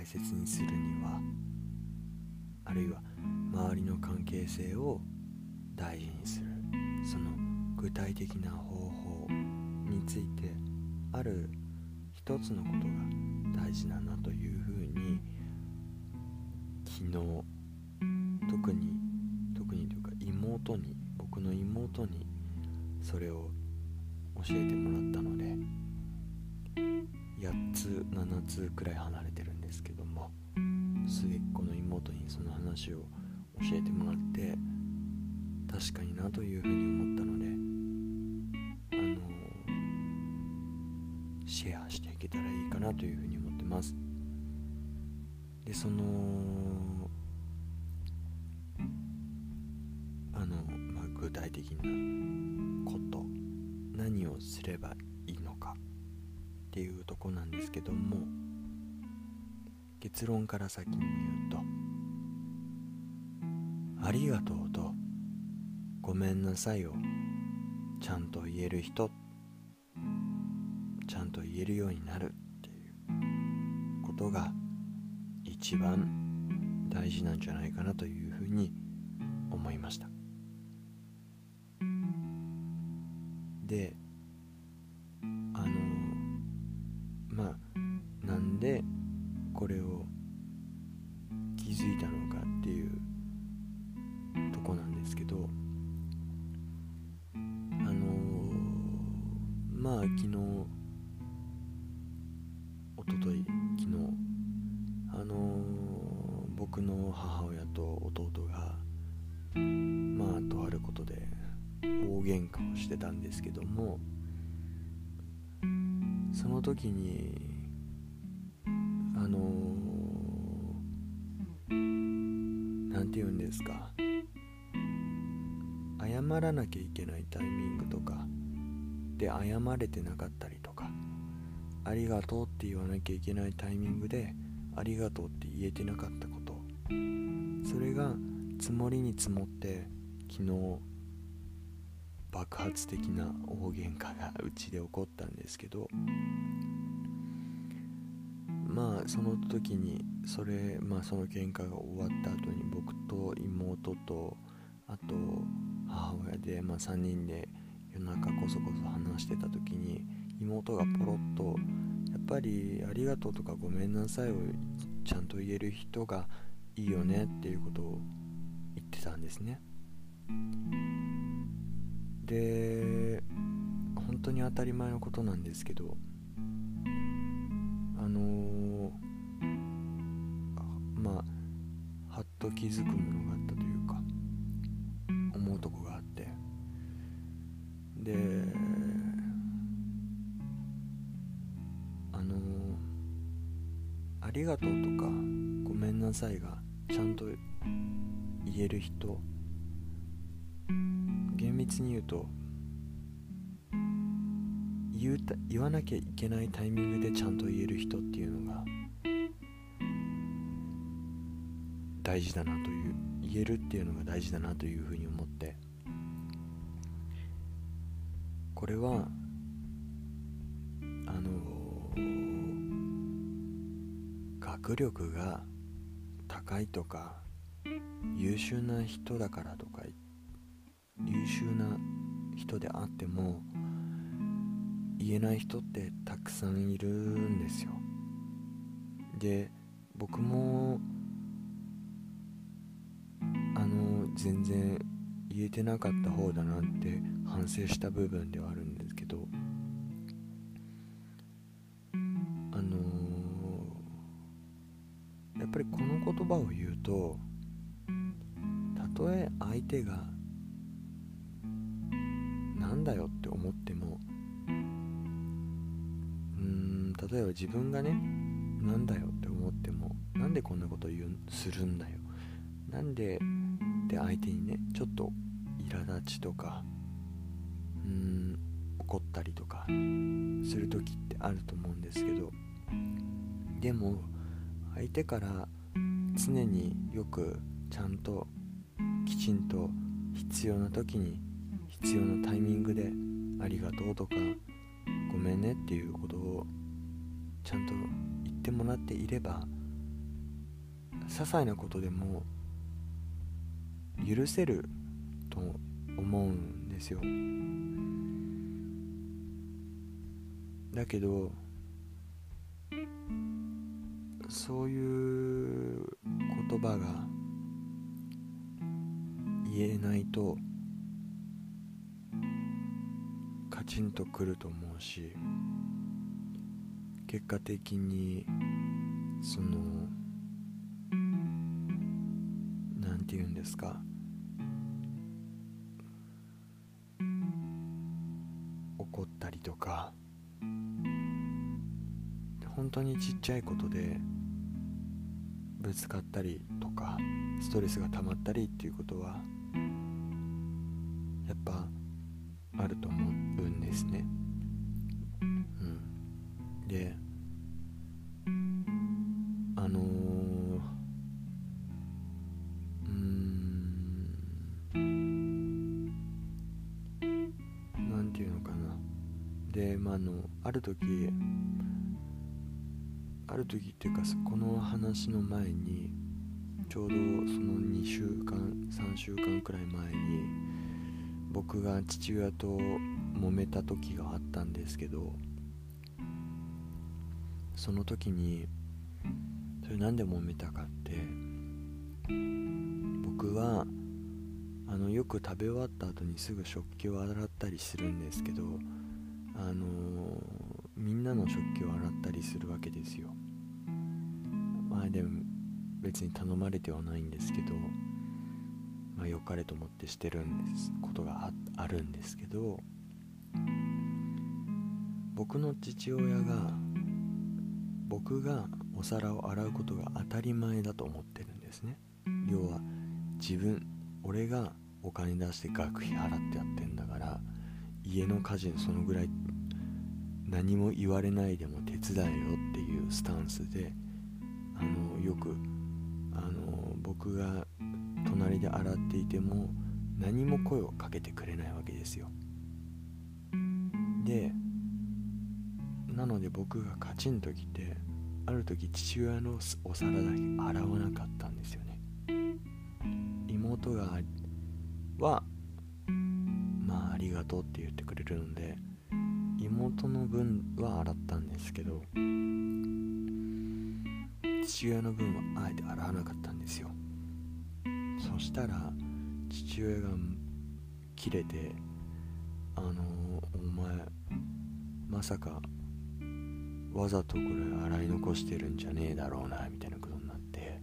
大切にするにはあるいは周りの関係性を大事にする。その具体的な方法についてある一つのことが大事だなというふうに昨日特に特にというか妹に僕の妹にそれを教えてもらったので8つ7つくらい離れてるんですけども末っ子の妹にその話を教えてもらって確かになというふうに思ったのであのシェアしていけたらいいかなというふうに思ってます。でそのあの、まあ、具体的なこと何をすればいいっていうとこなんですけども結論から先に言うと「ありがとう」と「ごめんなさい」をちゃんと言える人ちゃんと言えるようになるっていうことが一番大事なんじゃないかなというふうに思いました。でこれを気づいたのかっていうとこなんですけどあのまあ昨日おととい昨日あの僕の母親と弟がまあとあることで大喧嘩をしてたんですけどもその時に謝らなきゃいけないタイミングとかで謝れてなかったりとかありがとうって言わなきゃいけないタイミングでありがとうって言えてなかったこと。それが積もりに積もって昨日爆発的な大喧嘩がうちで起こったんですけどまあその時にそれまあその喧嘩が終わった後に僕と妹とあと母親で、まあ、3人で夜中こそこそ話してた時に妹がポロッとやっぱりありがとうとかごめんなさいをちゃんと言える人がいいよねっていうことを言ってたんですね。で本当に当たり前のことなんですけどあのー、まあはっと気づくものがであの、ありがとうとかごめんなさいがちゃんと言える人厳密に言うと言うた言わなきゃいけないタイミングでちゃんと言える人っていうのが大事だなという言えるっていうのが大事だなというふうにこれはあの学力が高いとか優秀な人だからとか優秀な人であっても言えない人ってたくさんいるんですよ。で僕もあの全然言えてなかった方だなって反省した部分ではあるんですけどあのー、やっぱりこの言葉を言うとたとえ相手がなんだよって思ってもうん例えば自分がねなんだよって思ってもなんでこんなこと言うするんだよ。なんでって相手にねちょっと苛立ちとかうん怒ったりとかする時ってあると思うんですけどでも相手から常によくちゃんときちんと必要な時に必要なタイミングでありがとうとかごめんねっていうことをちゃんと言ってもらっていれば些細なことでも許せると思うんですよ。だけどそういう言葉が言えないとカチンとくると思うし結果的にその何て言うんですか怒ったりとか本当にちっちゃいことでぶつかったりとかストレスが溜まったりっていうことはやっぱあると思うんですね。うん、でる時ある時っていうかこの話の前にちょうどその2週間3週間くらい前に僕が父親と揉めた時があったんですけどその時にそれなんで揉めたかって僕はあのよく食べ終わった後にすぐ食器を洗ったりするんですけどあのみんなの食器を洗ったりするわけですよ。まあでも別に頼まれてはないんですけどまあ良かれと思ってしてるんですことがあるんですけど僕の父親が僕がお皿を洗うことが当たり前だと思ってるんですね。要は自分俺がお金出して学費払ってやってんだから家の家事そのぐらい何も言われないでも手伝えよっていうスタンスであのよくあの僕が隣で洗っていても何も声をかけてくれないわけですよ。でなので僕がカチンときてある時父親のお皿だけ洗わなかったんですよね。妹がはまあありがとうって言ってくれるので妹の分は洗ったんですけど父親の分はあえて洗わなかったんですよ。そしたら父親が切れてあのお前まさかわざとこれ洗い残してるんじゃねえだろうなみたいなことになって。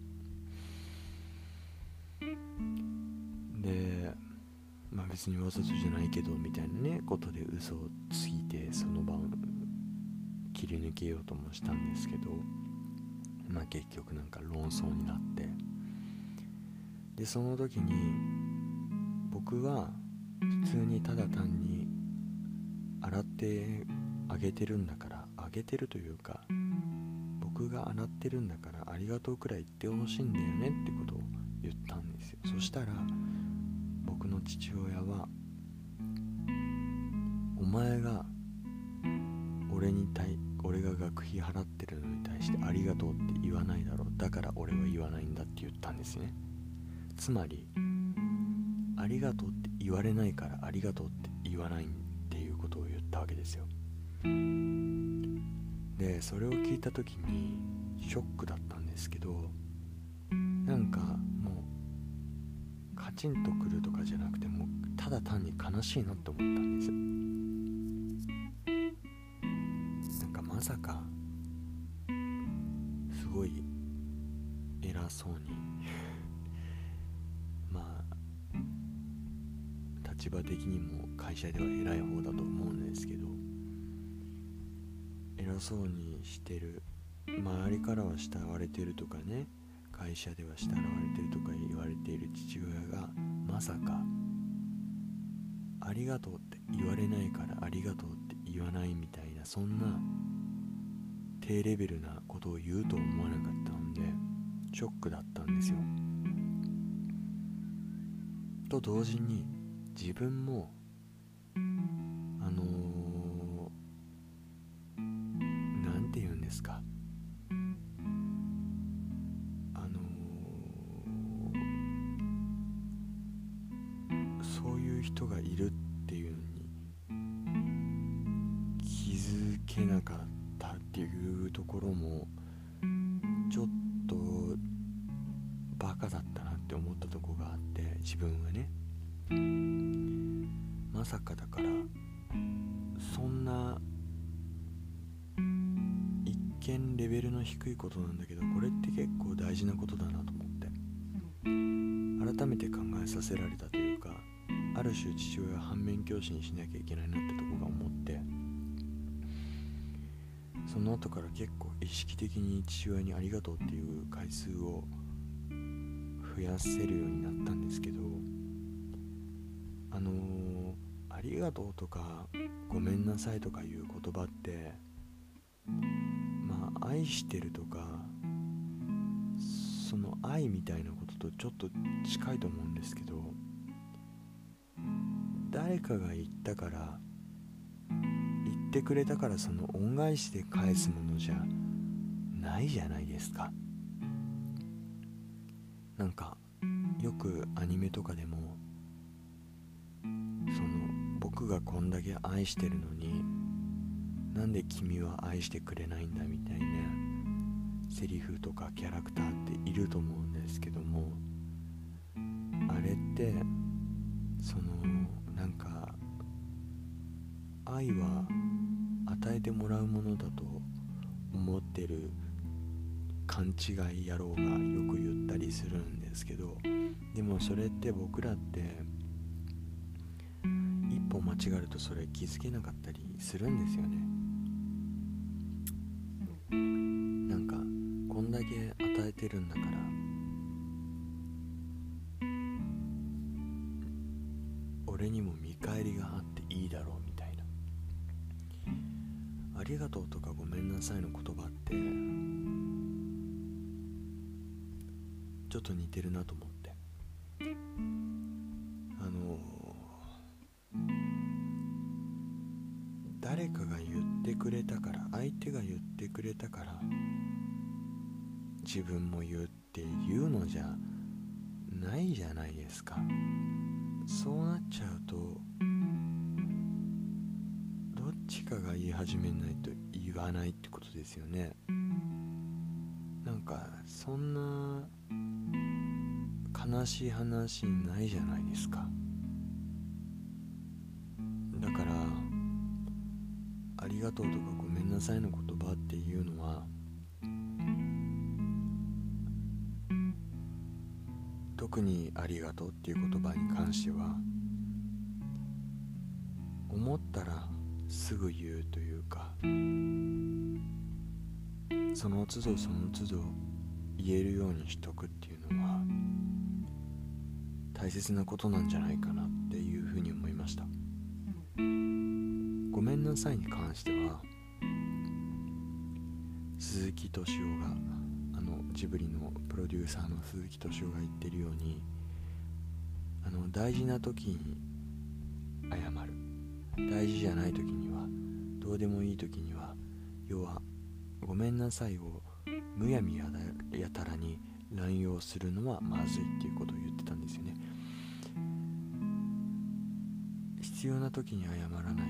でまあ別にわざとじゃないけどみたいなねことで嘘をついてその晩切り抜けようともしたんですけどまあ結局なんか論争になって。でその時に僕は普通にただ単に洗ってあげてるんだからあげてるというか僕が洗ってるんだからありがとうくらい言ってほしいんだよねってことを言ったんですよ。そしたら父親はお前が俺に対俺が学費払ってるのに対してありがとうって言わないだろう。だから俺は言わないんだって言ったんですね。つまりありがとうって言われないからありがとうって言わないっていうことを言ったわけですよ。でそれを聞いた時にショックだったんですけどなんかカチンとくるとかじゃなくてもうただ単に悲しいなって思ったんです。なんかまさかすごい偉そうに まあ立場的にも会社では偉い方だと思うんですけど偉そうにしてる周りからは慕われてるとかね会社では慕われてるとかている父親がまさかありがとうって言われないからありがとうって言わないみたいなそんな低レベルなことを言うと思わなかったのでショックだったんですよ。と同時に自分も人がいるっていうのに気づけなかったっていうところもちょっとバカだったなって思ったとこがあって自分はね。まさかだからそんな一見レベルの低いことなんだけどこれって結構大事なことだなと思って。改めて考えさせられたる種父親は反面教師にしなきゃいけないなってとこが思ってその後から結構意識的に父親にありがとうっていう回数を増やせるようになったんですけどあのー、ありがとうとかごめんなさいとかいう言葉ってまあ愛してるとかその愛みたいなこととちょっと近いと思うんですけど誰かが言ったから言ってくれたからその恩返しで返すものじゃないじゃないですか。なんかよくアニメとかでもその僕がこんだけ愛してるのになんで君は愛してくれないんだみたいなセリフとかキャラクターっていると思うんですけどもあれって愛は与えてもらうものだと思ってる勘違い野郎がよく言ったりするんですけどでもそれって僕らって一歩間違るとそれ気づけなかったりするんですよね。なんかこんだけ与えてるんだからょっと似てるなと思って。あの誰かが言ってくれたから相手が言ってくれたから自分も言うっていうのじゃないじゃないですか。そうなっちゃうとどっちかが言い始めないと言わないってことですよね。なんかそんな悲しい話ないじゃないですか。だからありがとうとかごめんなさいの言葉っていうのは特にありがとうっていう言葉に関しては思ったらすぐ言うというかその都度その都度言えるようにしとくって大切なことなんじゃないかなっていうふうに思いました。ごめんなさいに関しては鈴木敏夫があのジブリのプロデューサーの鈴木敏夫が言ってるようにあの大事な時に謝る。大事じゃない時にはどうでもいい時には要はごめんなさいをむやみやたらに乱用するのはまずいっていうことを言ってたんですよね。必要な時に謝らない。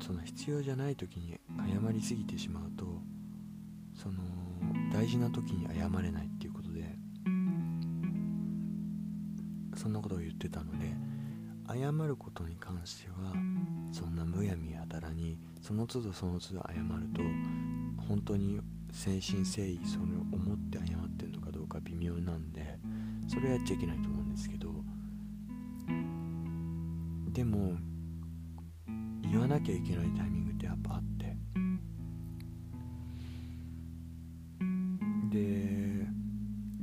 その必要じゃない時に謝りすぎてしまうとその大事な時に謝れないっていうことでそんなことを言ってたので謝ることに関してはそんなむやみやたらにその都度その都度謝ると本当に誠心誠意それを思って謝ってるのかどうか微妙なんでそれやっちゃいけないと思うんですけどでも言わなきゃいけないタイミングってやっぱあって。で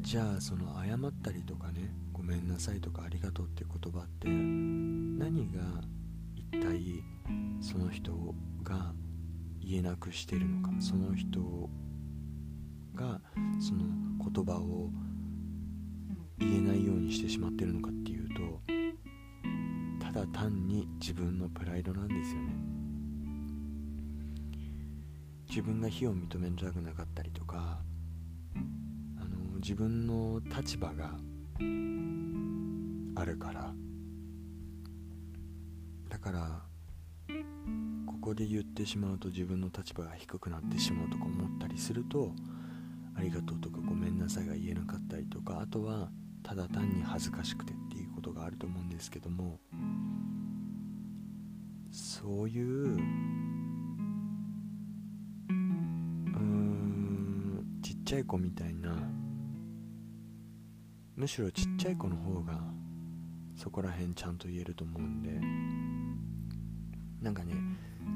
じゃあその謝ったりとかねごめんなさいとかありがとうっていう言葉って何が一体その人が言えなくしてるのかその人がその言葉を言えないようにしてしまってるのかっていう単に自分のプライドなんですよね。自分が非を認めたくなかったりとかあの自分の立場があるから。だからここで言ってしまうと自分の立場が低くなってしまうとか思ったりするとありがとうとかごめんなさいが言えなかったりとかあとはただ単に恥ずかしくてっていうことがあると思うんですけどもそういううんちっちゃい子みたいな。むしろちっちゃい子の方がそこら辺ちゃんと言えると思うんで。なんかね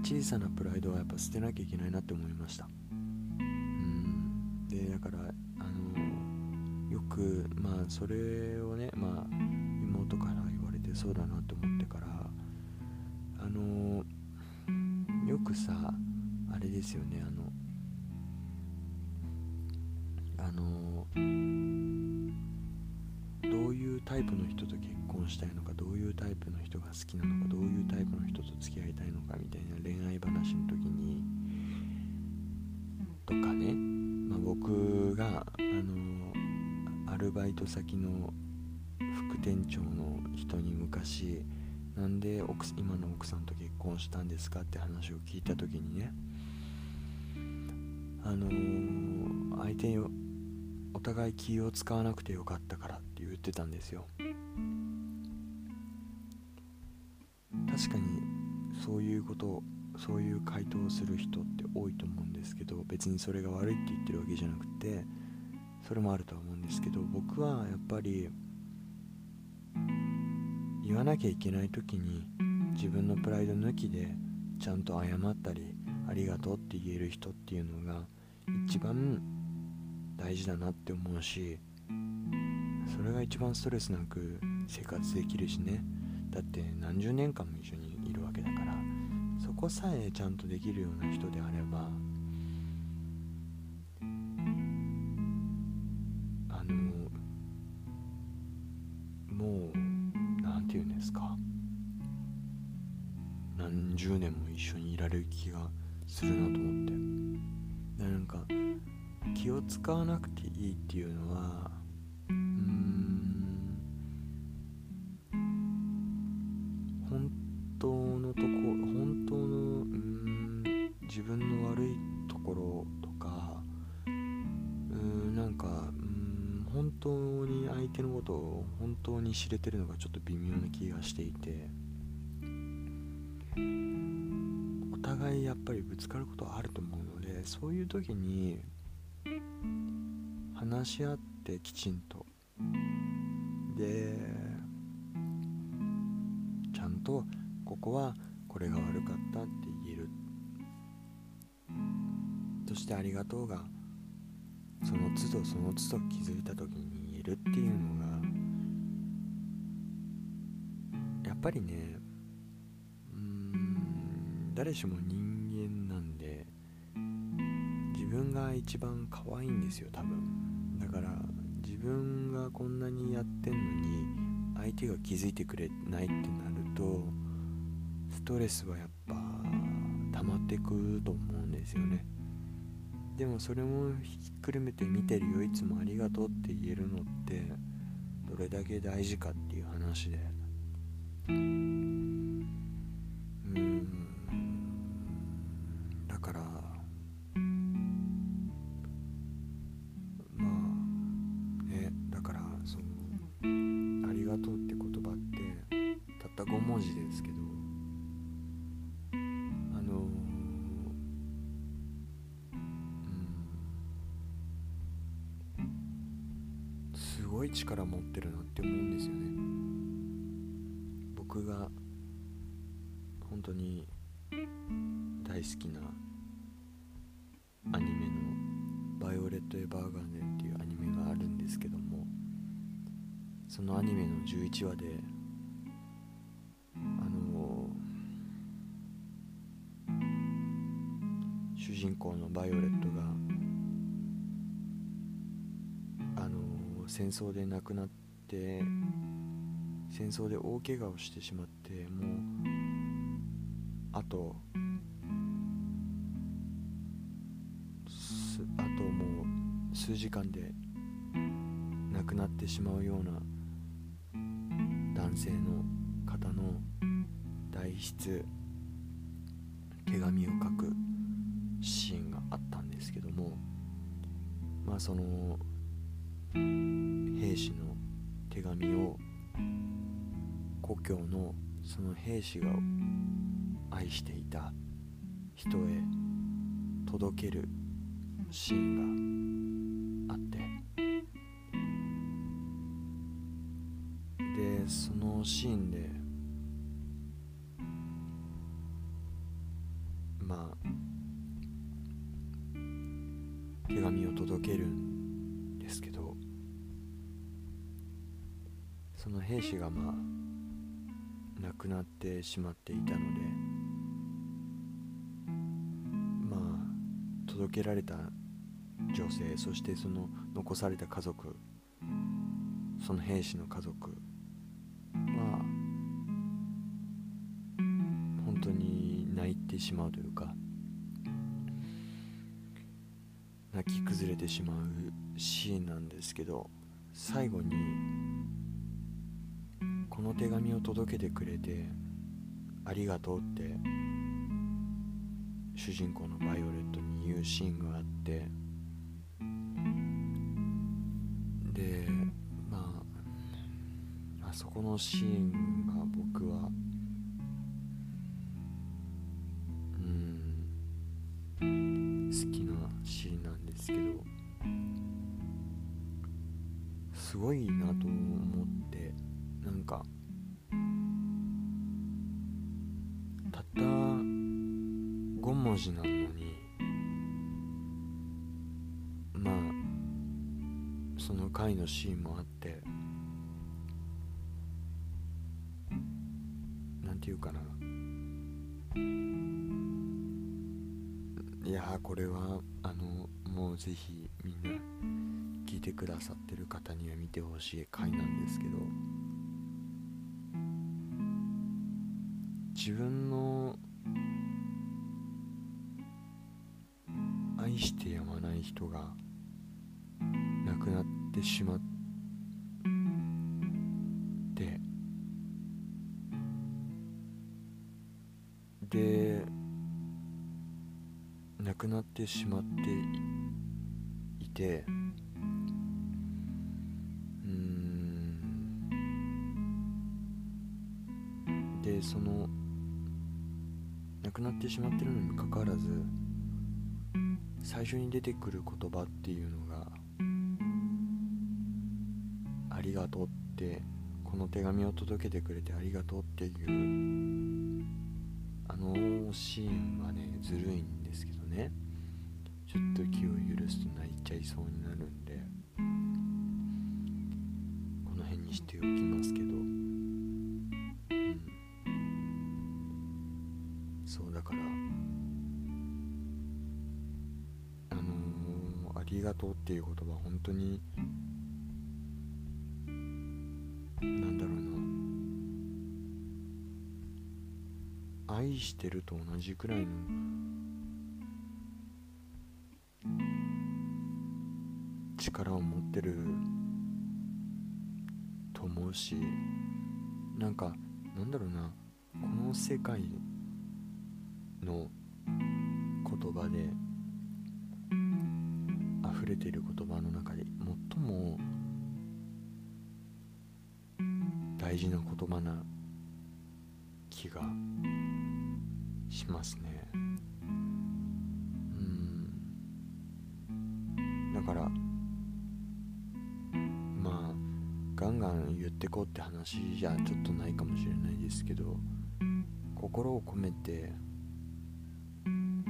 小さなプライドはやっぱ捨てなきゃいけないなって思いました。うん。でだからあのよくまあそれをねまあ妹から言われてそうだなってさあれですよねあのあのどういうタイプの人と結婚したいのかどういうタイプの人が好きなのかどういうタイプの人と付き合いたいのかみたいな恋愛話の時にとかね、まあ、僕があのアルバイト先の副店長の人に昔なんで奥今の奥さんと結婚したんですかって話を聞いた時にねあのー、相手をお互い気を使わなくてよかったからって言ってたんですよ。確かにそういうことそういう回答をする人って多いと思うんですけど別にそれが悪いって言ってるわけじゃなくてそれもあるとは思うんですけど僕はやっぱり言わなきゃいけない時に自分のプライド抜きでちゃんと謝ったりありがとうって言える人っていうのが一番大事だなって思うしそれが一番ストレスなく生活できるしね。だって何十年間も一緒にいるわけだからそこさえちゃんとできるような人であれば気がするなと思って。なんか気を使わなくていいっていうのはうーん本当のとこ本当のうん自分の悪いところとかうーんなんかうん本当に相手のことを本当に知れてるのがちょっと微妙な気がしていて。互いやっぱりぶつかることはあると思うのでそういう時に話し合ってきちんと。でちゃんとここはこれが悪かったって言える。そしてありがとうがその都度その都度気づいた時に言えるっていうのがやっぱりね誰しも人間なんで自分が一番可愛いんですよ多分。だから自分がこんなにやってんのに相手が気づいてくれないってなるとストレスはやっぱ溜まってくと思うんですよね。でもそれもひっくるめて見てるよいつもありがとうって言えるのってどれだけ大事かっていう話で。本当に大好きなアニメの「バイオレット・エヴァーガーデン」っていうアニメがあるんですけどもそのアニメの11話であの主人公のバイオレットがあの戦争で亡くなって戦争で大怪我をしてしまってもうあとあともう数時間で亡くなってしまうような男性の方の代筆手紙を書くシーンがあったんですけどもまあその兵士の手紙を故郷のその兵士が愛していた人へ届けるシーンがあって。でそのシーンでまあ手紙を届けるんですけどその兵士がまあ亡くなってしまっていたので届けられた女性そしてその残された家族その兵士の家族は本当に泣いてしまうというか泣き崩れてしまうシーンなんですけど最後にこの手紙を届けてくれてありがとうって主人公のバイオレットにいうシーンがあって。でまああそこのシーンが僕はその回のシーンもあってなんていうかな。いやーこれはあのもうぜひみんな聞いてくださってる方には見てほしい回なんですけど自分ってしまって。で亡くなってしまっていて。うん。でその亡くなってしまってるのにもかかわらず最初に出てくる言葉っていうのが「りがとう」ってこの手紙を届けてくれてありがとうっていうあのシーンはねずるいんですけどね。ちょっと気を許すと泣いちゃいそうになるんでこの辺にしておきますけど。うん。そうだからあのーありがとうっていう言葉本当にと同じくらいの。力を持ってる。と思うしなんかなんだろうな。この世界の。言葉で。溢れている言葉の中で。最も。大事な言葉な気がしますね。うん。だからまあガンガン言ってこうって話じゃちょっとないかもしれないですけど心を込めて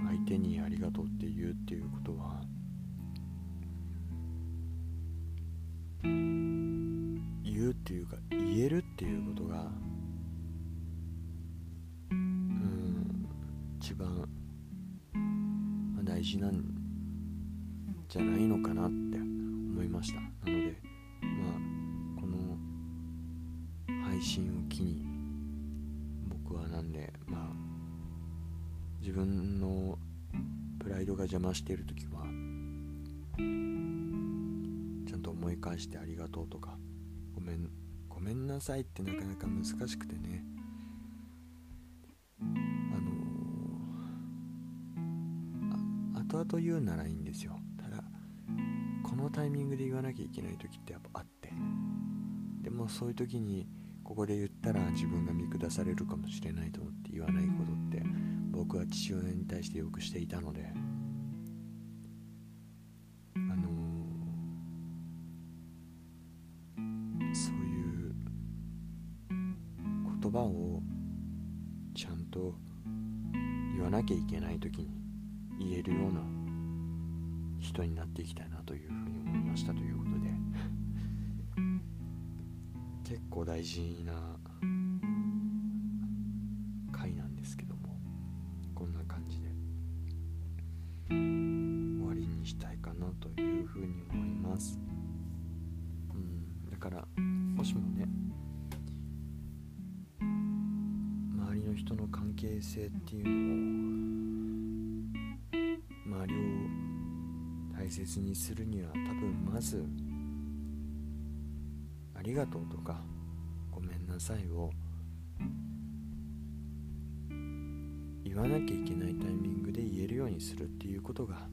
相手にありがとうって言うっていうことは言うっていうか言えるっていうことが一番、ま、大事なんじゃないのかなって思いました。なのでまあこの配信を機に僕はなんでまあ自分のプライドが邪魔している時はちゃんと思い返してありがとうとかごめんごめんなさいってなかなか難しくてね。と言うならいいんですよ。ただこのタイミングで言わなきゃいけない時ってやっぱあって。でもそういう時にここで言ったら自分が見下されるかもしれないと思って言わないことって僕は父親に対してよくしていたので。を大切にするには多分まずありがとうとかごめんなさいを言わなきゃいけないタイミングで言えるようにするっていうことが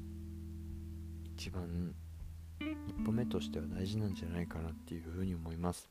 一番一歩目としては大事なんじゃないかなっていうふうに思います。